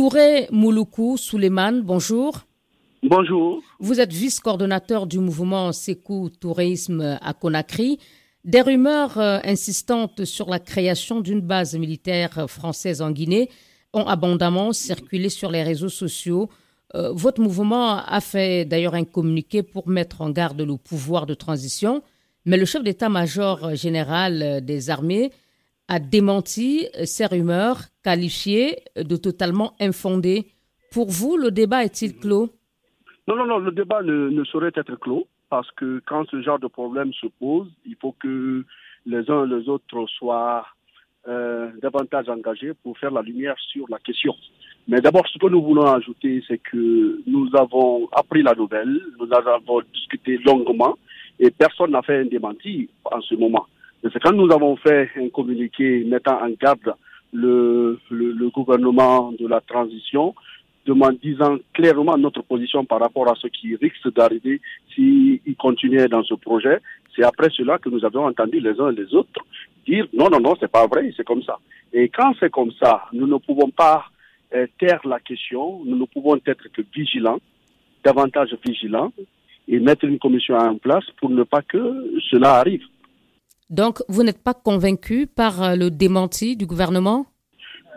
Touré Mouloukou Souleymane, bonjour. Bonjour. Vous êtes vice-coordonnateur du mouvement Sekou Tourisme à Conakry. Des rumeurs euh, insistantes sur la création d'une base militaire française en Guinée ont abondamment circulé sur les réseaux sociaux. Euh, votre mouvement a fait d'ailleurs un communiqué pour mettre en garde le pouvoir de transition, mais le chef d'état-major général des armées a démenti ces rumeurs qualifiées de totalement infondées. Pour vous, le débat est-il clos? Non, non, non, le débat ne, saurait être clos parce que quand ce genre de problème se pose, il faut que les uns et les autres soient euh, davantage engagés pour faire la lumière sur la question. Mais d'abord, ce que nous voulons ajouter, c'est que nous avons appris la nouvelle, nous avons discuté longuement et personne n'a fait un démenti en ce moment. C'est quand nous avons fait un communiqué mettant en garde le, le, gouvernement de la transition, disant clairement notre position par rapport à ce qui risque d'arriver s'il continuait dans ce projet. C'est après cela que nous avons entendu les uns et les autres dire non, non, non, c'est pas vrai, c'est comme ça. Et quand c'est comme ça, nous ne pouvons pas euh, taire la question, nous ne pouvons être que vigilants, davantage vigilants, et mettre une commission en place pour ne pas que cela arrive. Donc, vous n'êtes pas convaincu par euh, le démenti du gouvernement?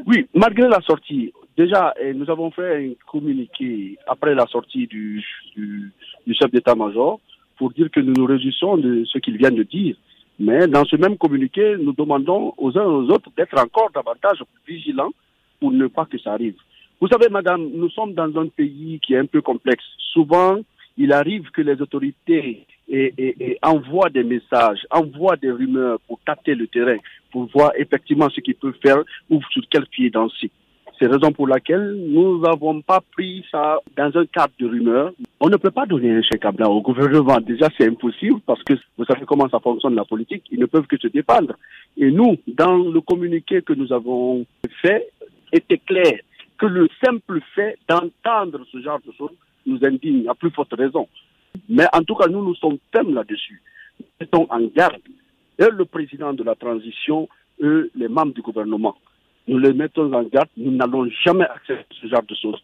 Oui, malgré la sortie. Déjà, eh, nous avons fait un communiqué après la sortie du, du, chef d'état-major pour dire que nous nous réjouissons de ce qu'il vient de dire. Mais dans ce même communiqué, nous demandons aux uns et aux autres d'être encore davantage vigilants pour ne pas que ça arrive. Vous savez, madame, nous sommes dans un pays qui est un peu complexe. Souvent, il arrive que les autorités et, envoient des messages, envoient des rumeurs pour tâter le terrain, pour voir effectivement ce qu'ils peuvent faire ou sur quel pied danser. C'est la raison pour laquelle nous n'avons pas pris ça dans un cadre de rumeurs. On ne peut pas donner un chèque à blanc au gouvernement. Déjà, c'est impossible parce que vous savez comment ça fonctionne la politique. Ils ne peuvent que se défendre. Et nous, dans le communiqué que nous avons fait, était clair que le simple fait d'entendre ce genre de choses nous indigne à plus forte raison. Mais en tout cas, nous, nous sommes fermes là-dessus. Nous mettons en garde et le président de la transition et les membres du gouvernement. Nous les mettons en garde, nous n'allons jamais accepter ce genre de choses.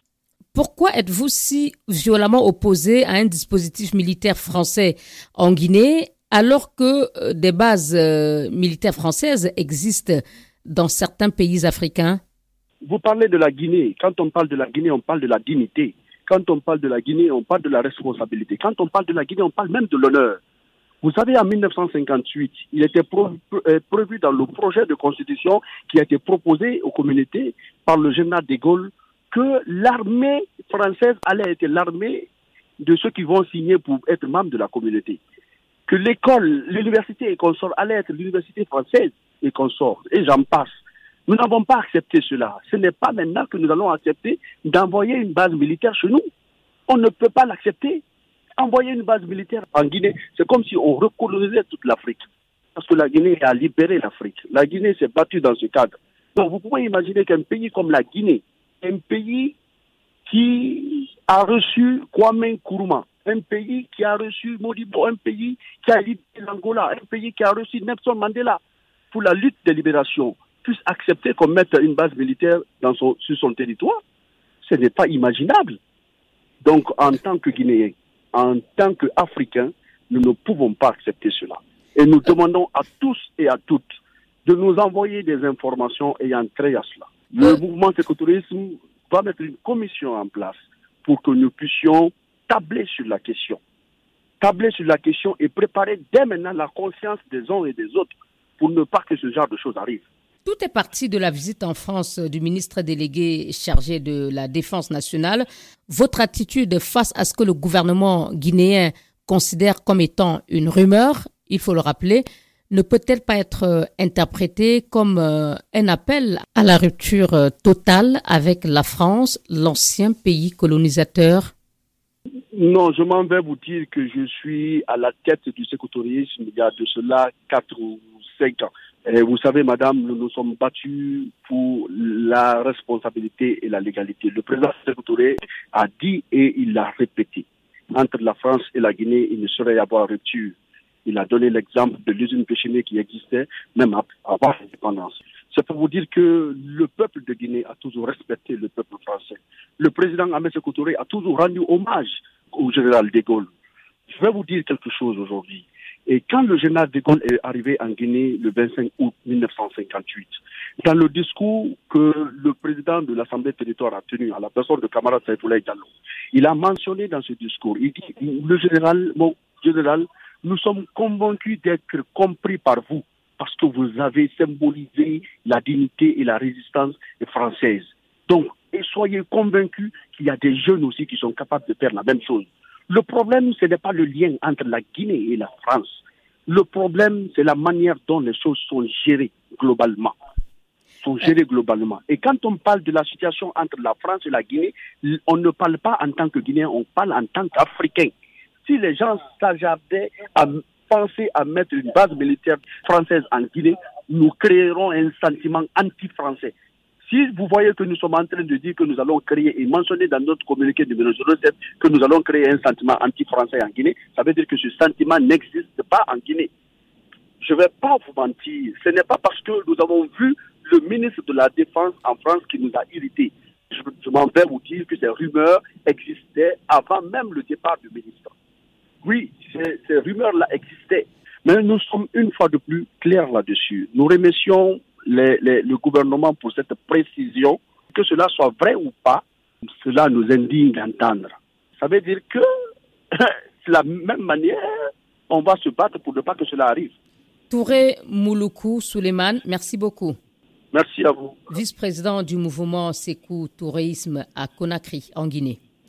Pourquoi êtes-vous si violemment opposé à un dispositif militaire français en Guinée alors que euh, des bases euh, militaires françaises existent dans certains pays africains? Vous parlez de la Guinée. Quand on parle de la Guinée, on parle de la dignité. Quand on parle de la Guinée, on parle de la responsabilité. Quand on parle de la Guinée, on parle même de l'honneur. Vous savez, en 1958, il était euh, prévu dans le projet de constitution qui a été proposé aux communautés par le général de Gaulle que l'armée française allait être l'armée de ceux qui vont signer pour être membres de la communauté. Que l'école, l'université et consorts allait être l'université française et consorts. Et j'en passe. Nous n'avons pas accepté cela. Ce n'est pas maintenant que nous allons accepter d'envoyer une base militaire chez nous. On ne peut pas l'accepter. Envoyer une base militaire en Guinée, c'est comme si on recolonisait toute l'Afrique. Parce que la Guinée a libéré l'Afrique. La Guinée s'est battue dans ce cadre. Donc vous pouvez imaginer qu'un pays comme la Guinée, un pays qui a reçu Kwame Nkrumah, un pays qui a reçu Modibo, un pays qui a libéré l'Angola, un pays qui a reçu Nelson Mandela pour la lutte de libération, puisse accepter qu'on mette une base militaire dans son, sur son territoire, ce n'est pas imaginable. Donc, en tant que Guinéens, en tant qu'Africains, nous ne pouvons pas accepter cela. Et nous demandons à tous et à toutes de nous envoyer des informations ayant trait à cela. Le mouvement sécotourisme va mettre une commission en place pour que nous puissions tabler sur la question. Tabler sur la question et préparer dès maintenant la conscience des uns et des autres pour ne pas que ce genre de choses arrive. Tout est parti de la visite en France du ministre délégué chargé de la Défense nationale. Votre attitude face à ce que le gouvernement guinéen considère comme étant une rumeur, il faut le rappeler, ne peut-elle pas être euh, interprétée comme euh, un appel à la rupture euh, totale avec la France, l'ancien pays colonisateur? Non, je m'en vais vous dire que je suis à la tête du sécourisme il y a de cela quatre ou cinq ans. Et vous savez, madame, nous nous sommes battus pour la responsabilité et la légalité. Le président Touré a dit et il l'a répété. Entre la France et la Guinée, il ne saurait y avoir rupture. Il a donné l'exemple de l'usine Péchinée qui existait même avant l'indépendance. C'est pour vous dire que le peuple de Guinée a toujours respecté le peuple français. Le président Ahmed Sékou a toujours rendu hommage au général de Gaulle. Je vais vous dire quelque chose aujourd'hui. Et quand le général de Gaulle est arrivé en Guinée le 25 août 1958, dans le discours que le président de l'Assemblée territoire a tenu à la personne de camarade Saïfoulaï Diallo, il a mentionné dans ce discours, il dit, le général, mon général, nous sommes convaincus d'être compris par vous parce que vous avez symbolisé la dignité et la résistance française. Donc, et soyez convaincus qu'il y a des jeunes aussi qui sont capables de faire la même chose. Le problème, ce n'est pas le lien entre la Guinée et la France. Le problème, c'est la manière dont les choses sont gérées globalement. Sont gérées globalement. Et quand on parle de la situation entre la France et la Guinée, on ne parle pas en tant que Guinéen, on parle en tant qu'Africain. Si les gens s'ajardaient à penser à mettre une base militaire française en Guinée, nous créerons un sentiment anti-français. Si vous voyez que nous sommes en train de dire que nous allons créer et mentionner dans notre communiqué numéro 07 que nous allons créer un sentiment anti-français en Guinée, ça veut dire que ce sentiment n'existe pas en Guinée. Je ne vais pas vous mentir. Ce n'est pas parce que nous avons vu le ministre de la Défense en France qui nous a irrités. Je, m'en vais vous dire que ces rumeurs existaient avant même le départ du ministre. Oui, ces, ces rumeurs-là existaient. Mais nous sommes une fois de plus clairs là-dessus. Nous remercions le gouvernement pour cette précision. Que cela soit vrai ou pas, cela nous indigne d'entendre. Ça veut dire que, de la même manière, on va se battre pour ne pas que cela arrive. Touré Mouloukou Souleymane, merci beaucoup. Merci à vous. Vice-président du mouvement Sekou Tourisme à Conakry, en Guinée.